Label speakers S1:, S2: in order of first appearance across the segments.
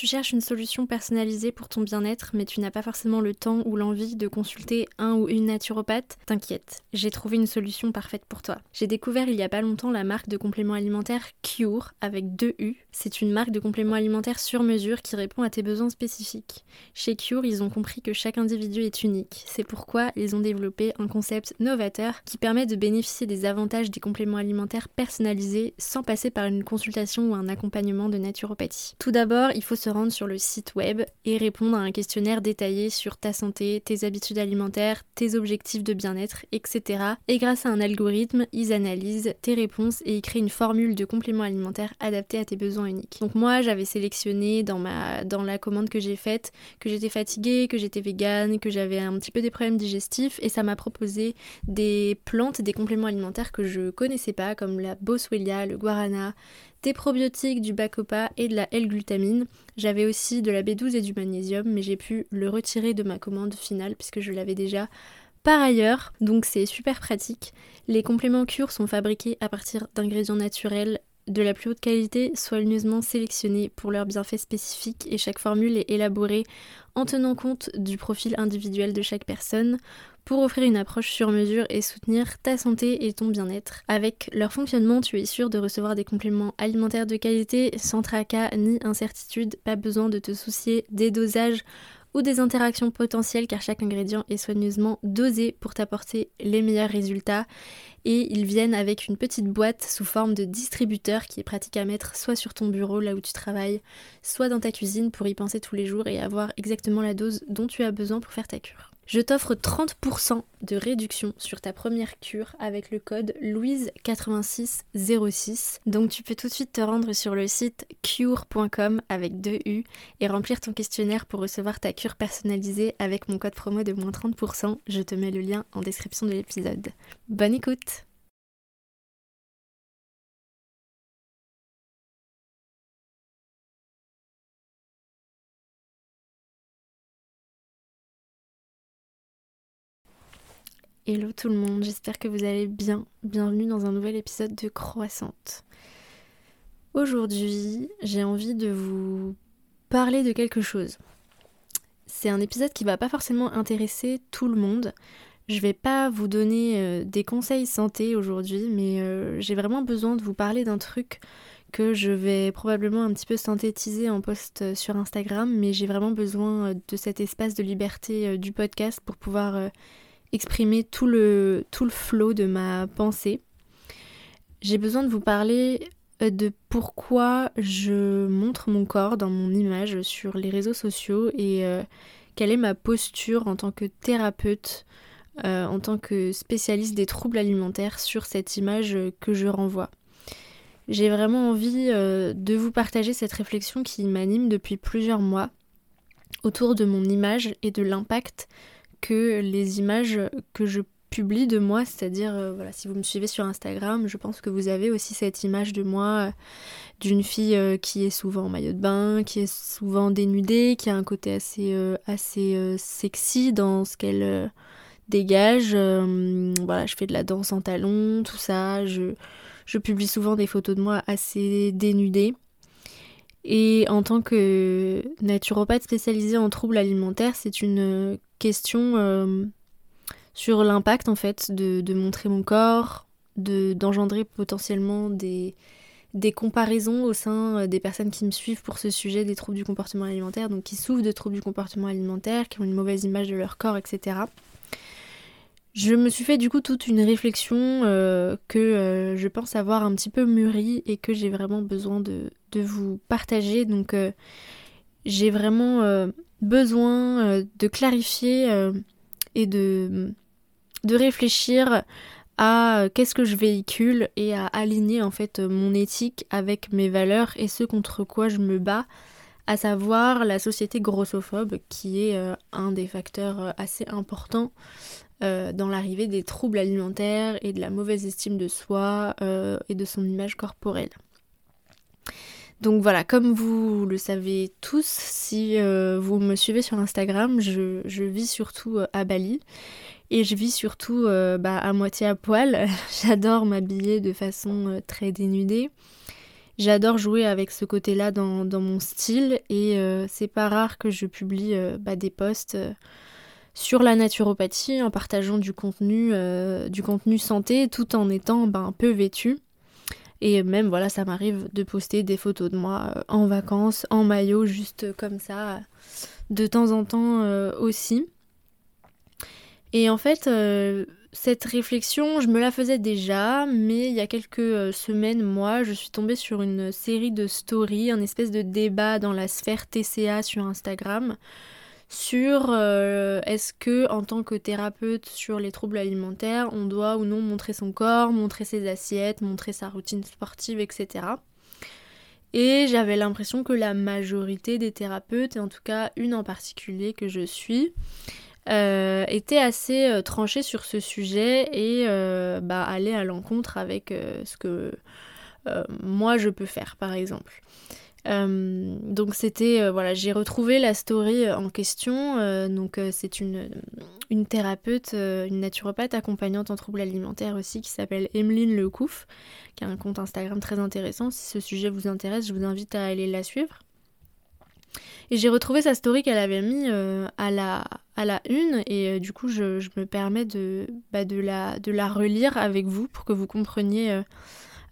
S1: Tu cherches une solution personnalisée pour ton bien-être, mais tu n'as pas forcément le temps ou l'envie de consulter un ou une naturopathe T'inquiète, j'ai trouvé une solution parfaite pour toi. J'ai découvert il y a pas longtemps la marque de compléments alimentaires Cure avec deux U. C'est une marque de compléments alimentaires sur mesure qui répond à tes besoins spécifiques. Chez Cure, ils ont compris que chaque individu est unique. C'est pourquoi ils ont développé un concept novateur qui permet de bénéficier des avantages des compléments alimentaires personnalisés sans passer par une consultation ou un accompagnement de naturopathie. Tout d'abord, il faut se rendre sur le site web et répondre à un questionnaire détaillé sur ta santé, tes habitudes alimentaires, tes objectifs de bien-être, etc. Et grâce à un algorithme, ils analysent tes réponses et ils créent une formule de compléments alimentaires adaptée à tes besoins uniques. Donc moi, j'avais sélectionné dans, ma, dans la commande que j'ai faite que j'étais fatiguée, que j'étais végane, que j'avais un petit peu des problèmes digestifs et ça m'a proposé des plantes, des compléments alimentaires que je connaissais pas comme la boswellia, le guarana, des probiotiques, du bacopa et de la L-glutamine. J'avais aussi de la B12 et du magnésium, mais j'ai pu le retirer de ma commande finale puisque je l'avais déjà par ailleurs, donc c'est super pratique. Les compléments cure sont fabriqués à partir d'ingrédients naturels de la plus haute qualité, soigneusement sélectionnés pour leurs bienfaits spécifiques et chaque formule est élaborée en tenant compte du profil individuel de chaque personne pour offrir une approche sur mesure et soutenir ta santé et ton bien-être. Avec leur fonctionnement, tu es sûr de recevoir des compléments alimentaires de qualité sans tracas ni incertitude, pas besoin de te soucier des dosages ou des interactions potentielles car chaque ingrédient est soigneusement dosé pour t'apporter les meilleurs résultats et ils viennent avec une petite boîte sous forme de distributeur qui est pratique à mettre soit sur ton bureau là où tu travailles, soit dans ta cuisine pour y penser tous les jours et avoir exactement la dose dont tu as besoin pour faire ta cure. Je t'offre 30% de réduction sur ta première cure avec le code Louise8606. Donc tu peux tout de suite te rendre sur le site cure.com avec deux U et remplir ton questionnaire pour recevoir ta cure personnalisée avec mon code promo de moins 30%. Je te mets le lien en description de l'épisode. Bonne écoute Hello tout le monde, j'espère que vous allez bien. Bienvenue dans un nouvel épisode de Croissante. Aujourd'hui, j'ai envie de vous parler de quelque chose. C'est un épisode qui va pas forcément intéresser tout le monde. Je vais pas vous donner euh, des conseils santé aujourd'hui, mais euh, j'ai vraiment besoin de vous parler d'un truc que je vais probablement un petit peu synthétiser en post sur Instagram, mais j'ai vraiment besoin de cet espace de liberté euh, du podcast pour pouvoir exprimer tout le, tout le flot de ma pensée. J'ai besoin de vous parler euh, de pourquoi je montre mon corps dans mon image sur les réseaux sociaux et euh, quelle est ma posture en tant que thérapeute, euh, en tant que spécialiste des troubles alimentaires sur cette image que je renvoie. J'ai vraiment envie de vous partager cette réflexion qui m'anime depuis plusieurs mois autour de mon image et de l'impact que les images que je publie de moi, c'est-à-dire, euh, voilà, si vous me suivez sur Instagram, je pense que vous avez aussi cette image de moi euh, d'une fille euh, qui est souvent en maillot de bain, qui est souvent dénudée, qui a un côté assez, assez sexy dans ce qu'elle dégage. voilà, je fais de la danse en talons, tout ça. Je, je publie souvent des photos de moi assez dénudées. Et en tant que naturopathe spécialisée en troubles alimentaires, c'est une question euh, sur l'impact en fait de, montrer mon corps, de d'engendrer potentiellement des, des comparaisons au sein euh, des personnes qui me suivent pour ce sujet des troubles du comportement alimentaire, donc qui souffrent de troubles du comportement alimentaire, qui ont une mauvaise image de leur corps, etc. Je me suis fait du coup toute une réflexion euh, que euh, je pense avoir un petit peu mûri et que j'ai vraiment besoin de, vous partager. Donc euh, j'ai vraiment besoin de clarifier et de, de réfléchir à qu'est-ce que je véhicule et à aligner en fait mon éthique avec mes valeurs et ce contre quoi je me bats, à savoir la société grossophobe qui est un des facteurs assez importants euh, dans l'arrivée des troubles alimentaires et de la mauvaise estime de soi euh, et de son image corporelle. Donc voilà, comme vous le savez tous, si euh, vous me suivez sur Instagram, je, vis surtout à Bali et je vis surtout bah, à moitié à poil. J'adore m'habiller de façon très dénudée. J'adore jouer avec ce côté-là dans, mon style et c'est pas rare que je publie bah, des posts sur la naturopathie en partageant du contenu, du contenu santé tout en étant ben, un peu vêtu. Et même, voilà, ça m'arrive de poster des photos de moi euh, en vacances, en maillot, juste comme ça, de temps en temps euh, aussi. Et en fait, euh, cette réflexion, je me la faisais déjà, mais il y a quelques semaines, moi, je suis tombée sur une série de stories, un espèce de débat dans la sphère TCA sur Instagram, sur euh, est-ce que en tant que thérapeute sur les troubles alimentaires, on doit ou non montrer son corps, montrer ses assiettes, montrer sa routine sportive, etc. Et j'avais l'impression que la majorité des thérapeutes, et en tout cas une en particulier que je suis, euh, était assez euh, tranchée sur ce sujet et bah, allait à l'encontre avec ce que moi je peux faire par exemple. Euh, donc c'était euh, voilà j'ai retrouvé la story euh, en question. Donc c'est une, une thérapeute une naturopathe accompagnante en troubles alimentaires aussi qui s'appelle Emeline Lecouf qui a un compte Instagram très intéressant. Si ce sujet vous intéresse je vous invite à aller la suivre. Et j'ai retrouvé sa story qu'elle avait mis à, la, à la une. Et du coup je, je, me permets de, bah, de, la, de la relire avec vous pour que vous compreniez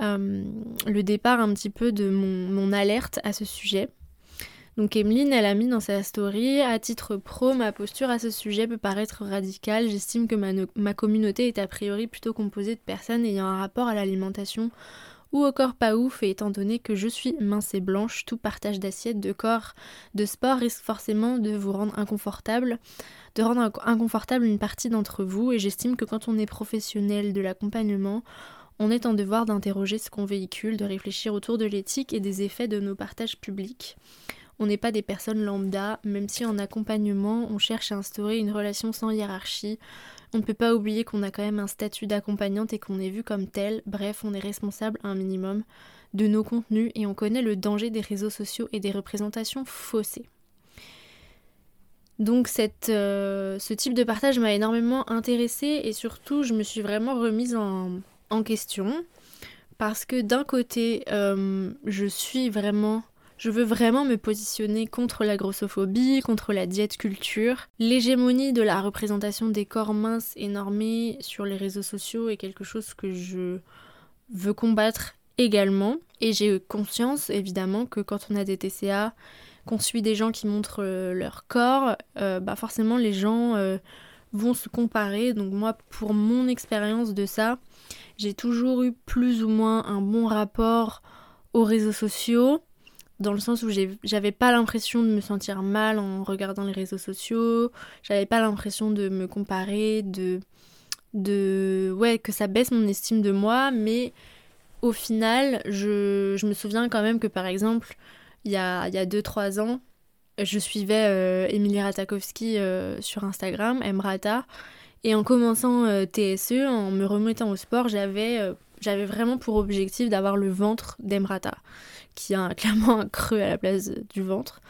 S1: le départ un petit peu de mon, alerte à ce sujet. Donc Emeline, elle a mis dans sa story, à titre pro, ma posture à ce sujet peut paraître radicale. J'estime que ma, ma, communauté est a priori plutôt composée de personnes ayant un rapport à l'alimentation ou au corps pas ouf et étant donné que je suis mince et blanche, tout partage d'assiette, de corps, de sport risque forcément de vous rendre inconfortable, de rendre inconfortable une partie d'entre vous et j'estime que quand on est professionnel de l'accompagnement, on est en devoir d'interroger ce qu'on véhicule, de réfléchir autour de l'éthique et des effets de nos partages publics. On n'est pas des personnes lambda, même si en accompagnement on cherche à instaurer une relation sans hiérarchie. On ne peut pas oublier qu'on a quand même un statut d'accompagnante et qu'on est vu comme tel, bref, on est responsable un minimum de nos contenus et on connaît le danger des réseaux sociaux et des représentations faussées. Donc euh, ce type de partage m'a énormément intéressée et surtout je me suis vraiment remise en, en question parce que d'un côté, euh, je suis vraiment je veux vraiment me positionner contre la grossophobie, contre la diète culture. L'hégémonie de la représentation des corps minces et normés sur les réseaux sociaux est quelque chose que je veux combattre également. Et j'ai conscience évidemment que quand on a des TCA, qu'on suit des gens qui montrent euh, leur corps, euh, bah forcément les gens vont se comparer. Donc moi, pour mon expérience de ça, j'ai toujours eu plus ou moins un bon rapport aux réseaux sociaux, dans le sens où j'avais pas l'impression de me sentir mal en regardant les réseaux sociaux, j'avais pas l'impression de me comparer, de, de. Ouais, que ça baisse mon estime de moi, mais au final, je, je me souviens quand même que par exemple, il y a 2-3 ans, je suivais euh, Emilie Ratakowski euh, sur Instagram, Emrata, et en commençant euh, TSE, en me remettant au sport, j'avais euh, j'avais vraiment pour objectif d'avoir le ventre d'Emrata, qui a clairement un creux à la place du ventre.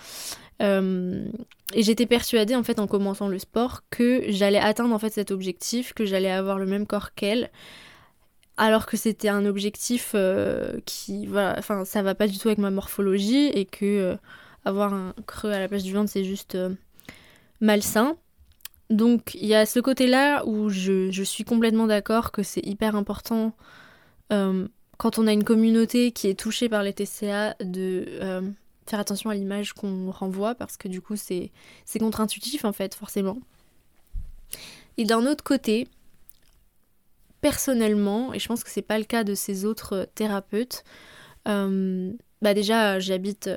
S1: Euh, et j'étais persuadée en fait en commençant le sport que j'allais atteindre en fait cet objectif, que j'allais avoir le même corps qu'elle, alors que c'était un objectif qui voilà, enfin ça va pas du tout avec ma morphologie et que avoir un creux à la place du ventre c'est juste malsain. Donc il y a ce côté-là où je, suis complètement d'accord que c'est hyper important euh, quand on a une communauté qui est touchée par les TCA de euh, faire attention à l'image qu'on renvoie parce que du coup c'est contre-intuitif en fait forcément. Et d'un autre côté, personnellement, et je pense que c'est pas le cas de ces autres thérapeutes, euh, bah déjà j'habite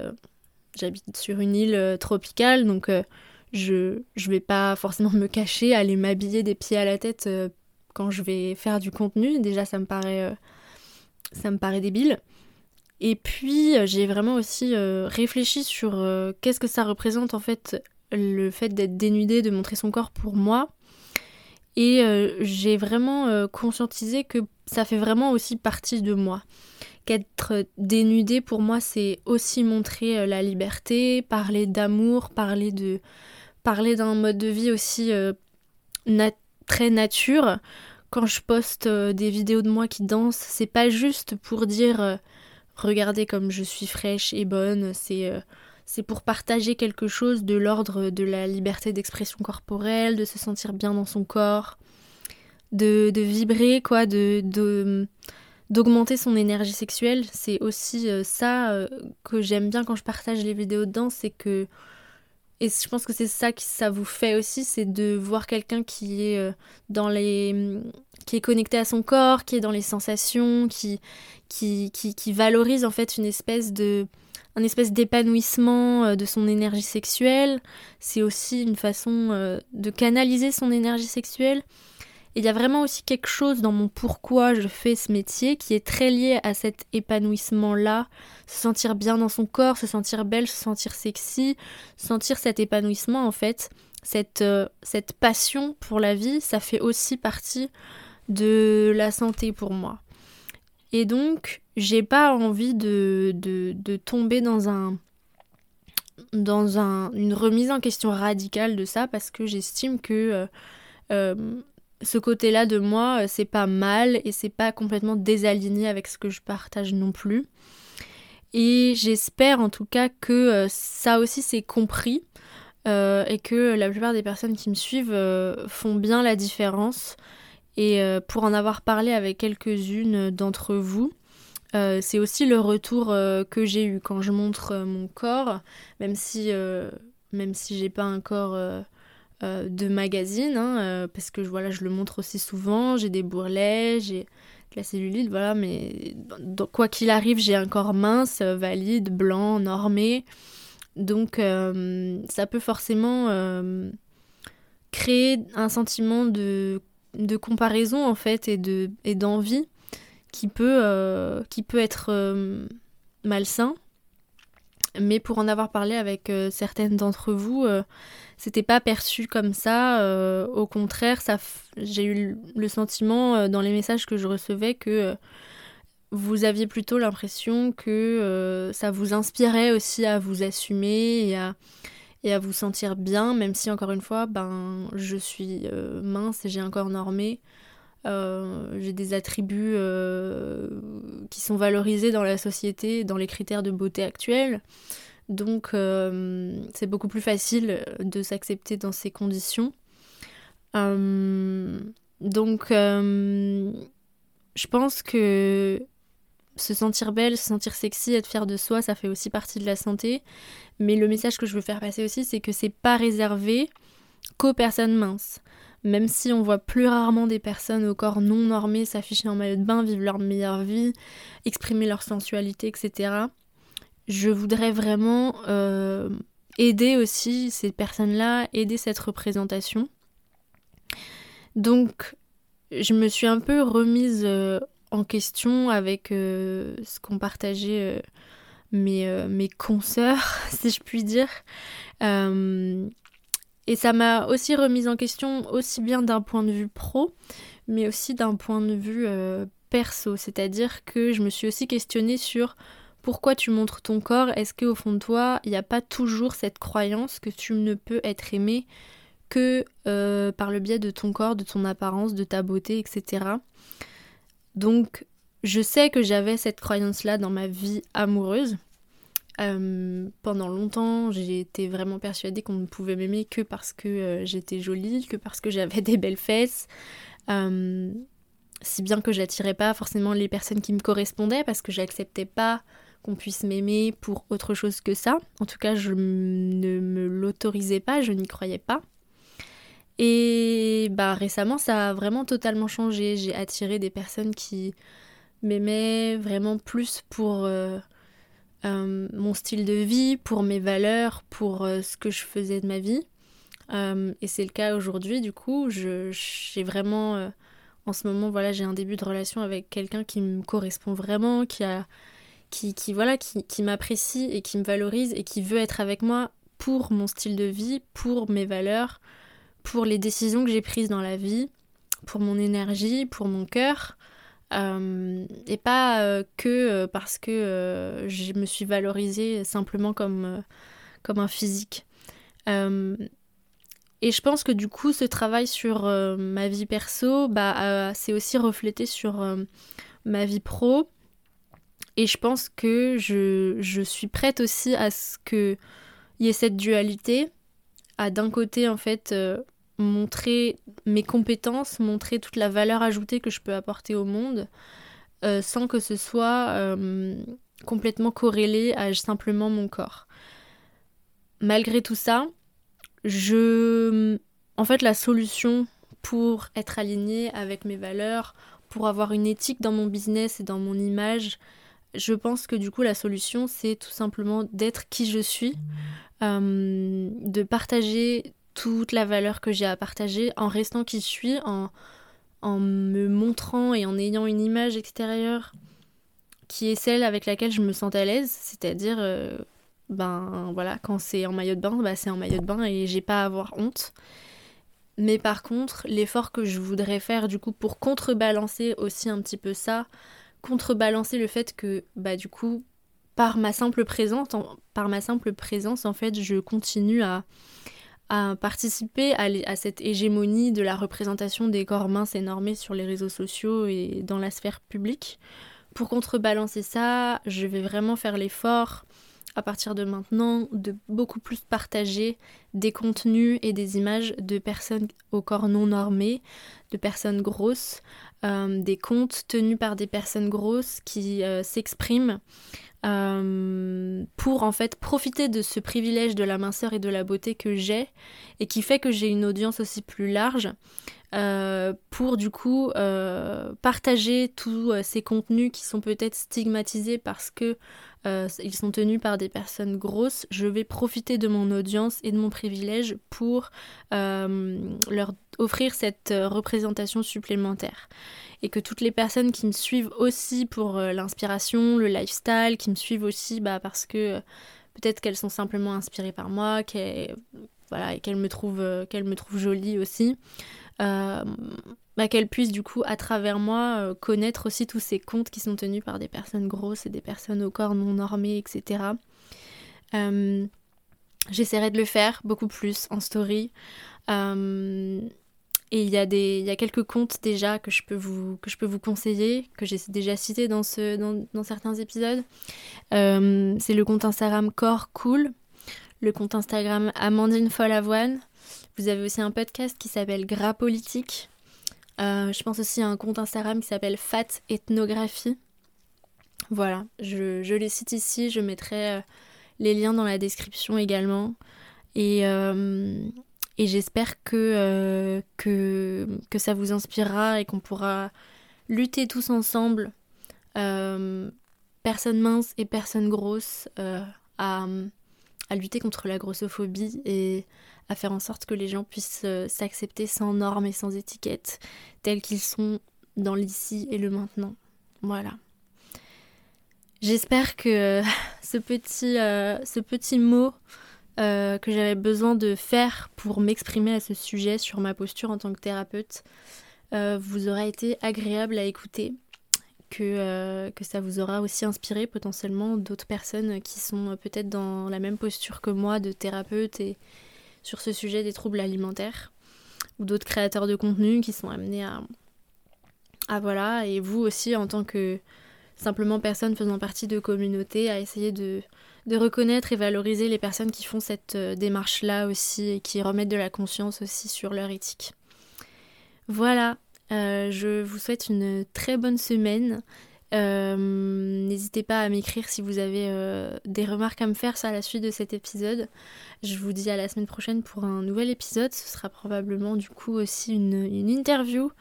S1: j'habite sur une île tropicale donc je je vais pas forcément me cacher, aller m'habiller des pieds à la tête euh, quand je vais faire du contenu. Déjà, ça me paraît, euh, ça me paraît débile. Et puis, euh, j'ai vraiment aussi réfléchi sur qu'est-ce que ça représente en fait le fait d'être dénudé, de montrer son corps pour moi. Et j'ai vraiment conscientisé que ça fait vraiment aussi partie de moi. Qu'être dénudé pour moi, c'est aussi montrer la liberté, parler d'amour, parler de, parler d'un mode de vie aussi euh, très nature. Quand je poste euh, des vidéos de moi qui danse, c'est pas juste pour dire euh, regardez comme je suis fraîche et bonne, c'est pour partager quelque chose de l'ordre de la liberté d'expression corporelle, de se sentir bien dans son corps, de, de vibrer, quoi, de, de d'augmenter son énergie sexuelle. C'est aussi ça que j'aime bien quand je partage les vidéos de danse, c'est que et je pense que c'est ça que ça vous fait aussi, c'est de voir quelqu'un qui est euh, dans les qui est connecté à son corps, qui est dans les sensations, qui qui, qui, valorise en fait une espèce de un espèce d'épanouissement euh, de son énergie sexuelle. C'est aussi une façon euh, de canaliser son énergie sexuelle il y a vraiment aussi quelque chose dans mon pourquoi je fais ce métier qui est très lié à cet épanouissement-là. Se sentir bien dans son corps, se sentir belle, se sentir sexy, sentir cet épanouissement en fait. Cette, euh, passion pour la vie, ça fait aussi partie de la santé pour moi. Et donc, j'ai pas envie de, tomber dans un dans un, une remise en question radicale de ça parce que j'estime que euh, euh, ce côté-là de moi, euh, c'est pas mal et c'est pas complètement désaligné avec ce que je partage non plus. Et j'espère en tout cas que euh, ça aussi c'est compris euh, et que la plupart des personnes qui me suivent font bien la différence. Et pour en avoir parlé avec quelques-unes d'entre vous, c'est aussi le retour que j'ai eu quand je montre mon corps, même si, même si j'ai pas un corps euh, de magazine, hein, euh, parce que voilà, je le montre aussi souvent, j'ai des bourrelets, j'ai de la cellulite, voilà, mais quoi qu'il arrive, j'ai un corps mince, valide, blanc, normé. Donc euh, ça peut forcément créer un sentiment de, de, comparaison en fait et de d'envie qui peut être malsain mais pour en avoir parlé avec certaines d'entre vous c'était pas perçu comme ça. Euh, au contraire, ça, j'ai eu le sentiment euh, dans les messages que je recevais que euh, vous aviez plutôt l'impression que ça vous inspirait aussi à vous assumer et à, et à vous sentir bien, même si encore une fois, ben, je suis mince et j'ai un corps normé. J'ai des attributs qui sont valorisés dans la société, dans les critères de beauté actuels. Donc euh, c'est beaucoup plus facile de s'accepter dans ces conditions. Euh, donc euh, je pense que se sentir belle, se sentir sexy, être fière de soi, ça fait aussi partie de la santé. Mais le message que je veux faire passer aussi, c'est que c'est pas réservé qu'aux personnes minces. Même si on voit plus rarement des personnes au corps non normé s'afficher en maillot de bain, vivre leur meilleure vie, exprimer leur sensualité, etc je voudrais vraiment euh, aider aussi ces personnes-là, aider cette représentation. Donc, je me suis un peu remise euh, en question avec euh, ce qu'ont partagé mes, mes consoeurs, si je puis dire. Et ça m'a aussi remise en question aussi bien d'un point de vue pro, mais aussi d'un point de vue perso. C'est-à-dire que je me suis aussi questionnée sur pourquoi tu montres ton corps Est-ce qu'au fond de toi, il n'y a pas toujours cette croyance que tu ne peux être aimé que euh, par le biais de ton corps, de ton apparence, de ta beauté, etc. Donc, je sais que j'avais cette croyance-là dans ma vie amoureuse. Euh, pendant longtemps, j'ai été vraiment persuadée qu'on ne pouvait m'aimer que parce que euh, j'étais jolie, que parce que j'avais des belles fesses. si bien que j'attirais pas forcément les personnes qui me correspondaient parce que j'acceptais pas qu'on puisse m'aimer pour autre chose que ça. En tout cas, je ne me l'autorisais pas, je n'y croyais pas. Et bah récemment, ça a vraiment totalement changé. J'ai attiré des personnes qui m'aimaient vraiment plus pour euh, euh, mon style de vie, pour mes valeurs, pour euh, ce que je faisais de ma vie. et c'est le cas aujourd'hui, du coup, j'ai vraiment, en ce moment, voilà, j'ai un début de relation avec quelqu'un qui me correspond vraiment, qui a qui, voilà, qui, qui m'apprécie et qui me valorise et qui veut être avec moi pour mon style de vie, pour mes valeurs, pour les décisions que j'ai prises dans la vie, pour mon énergie, pour mon cœur. Euh, et pas euh, que euh, parce que je me suis valorisée simplement comme, comme un physique. et je pense que du coup, ce travail sur ma vie perso, bah, c'est aussi reflété sur ma vie pro. Et je pense que je, je suis prête aussi à ce qu'il y ait cette dualité, à d'un côté en fait montrer mes compétences, montrer toute la valeur ajoutée que je peux apporter au monde, euh, sans que ce soit euh, complètement corrélé à simplement mon corps. Malgré tout ça, je... En fait, la solution pour être aligné avec mes valeurs, pour avoir une éthique dans mon business et dans mon image, je pense que du coup la solution c'est tout simplement d'être qui je suis, euh, de partager toute la valeur que j'ai à partager en restant qui je suis, en, en me montrant et en ayant une image extérieure qui est celle avec laquelle je me sens à l'aise, c'est-à-dire euh, ben voilà, quand c'est en maillot de bain, bah, c'est en maillot de bain et j'ai pas à avoir honte. Mais par contre, l'effort que je voudrais faire du coup pour contrebalancer aussi un petit peu ça, contrebalancer le fait que bah du coup par ma simple présence, par ma simple présence en fait, je continue à, à participer à, cette hégémonie de la représentation des corps minces et normés sur les réseaux sociaux et dans la sphère publique. Pour contrebalancer ça, je vais vraiment faire l'effort à partir de maintenant de beaucoup plus partager des contenus et des images de personnes au corps non normé, de personnes grosses, euh, des comptes tenus par des personnes grosses qui euh, s'expriment euh, pour en fait profiter de ce privilège de la minceur et de la beauté que j'ai et qui fait que j'ai une audience aussi plus large pour du coup partager tous ces contenus qui sont peut-être stigmatisés parce que euh, ils sont tenus par des personnes grosses, je vais profiter de mon audience et de mon privilège pour euh, leur offrir cette euh, représentation supplémentaire. Et que toutes les personnes qui me suivent aussi pour l'inspiration, le lifestyle, qui me suivent aussi bah, parce que peut-être qu'elles sont simplement inspirées par moi, qu'elles et me, qu'elles me trouvent jolie aussi, bah, qu'elle puisse du coup à travers moi euh, connaître aussi tous ces comptes qui sont tenus par des personnes grosses et des personnes au corps non normé, etc. Euh, j'essaierai de le faire beaucoup plus en story. Euh, et il y, a des, y a quelques comptes déjà que je peux vous, que je peux vous conseiller, que j'ai déjà cité dans, ce, dans, dans certains épisodes. c'est le compte Instagram Corps Cool, le compte Instagram Amandine Follavoine. Vous avez aussi un podcast qui s'appelle Gras Politique, euh, je pense aussi à un compte Instagram qui s'appelle Fat Ethnographie. Voilà, je, les cite ici, je mettrai euh, les liens dans la description également. Et, euh, j'espère que, que, ça vous inspirera et qu'on pourra lutter tous ensemble, personnes minces et personnes grosses, à, à lutter contre la grossophobie et à faire en sorte que les gens puissent euh, s'accepter sans normes et sans étiquettes, tels qu'ils sont dans l'ici et le maintenant. Voilà. J'espère que euh, ce, petit, euh, mot que j'avais besoin de faire pour m'exprimer à ce sujet sur ma posture en tant que thérapeute vous aura été agréable à écouter. Que, que, ça vous aura aussi inspiré potentiellement d'autres personnes qui sont peut-être dans la même posture que moi de thérapeute et, sur ce sujet des troubles alimentaires ou d'autres créateurs de contenu qui sont amenés à, voilà, et vous aussi en tant que simplement personne faisant partie de communauté, à essayer de, reconnaître et valoriser les personnes qui font cette euh, démarche-là aussi et qui remettent de la conscience aussi sur leur éthique. Voilà, euh, je vous souhaite une très bonne semaine. Euh, n'hésitez pas à m'écrire si vous avez euh, des remarques à me faire sur la suite de cet épisode. Je vous dis à la semaine prochaine pour un nouvel épisode. Ce sera probablement du coup aussi une, interview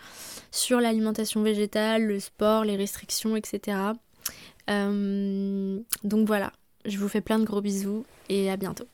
S1: sur l'alimentation végétale, le sport, les restrictions, etc. Euh, donc voilà, je vous fais plein de gros bisous et à bientôt.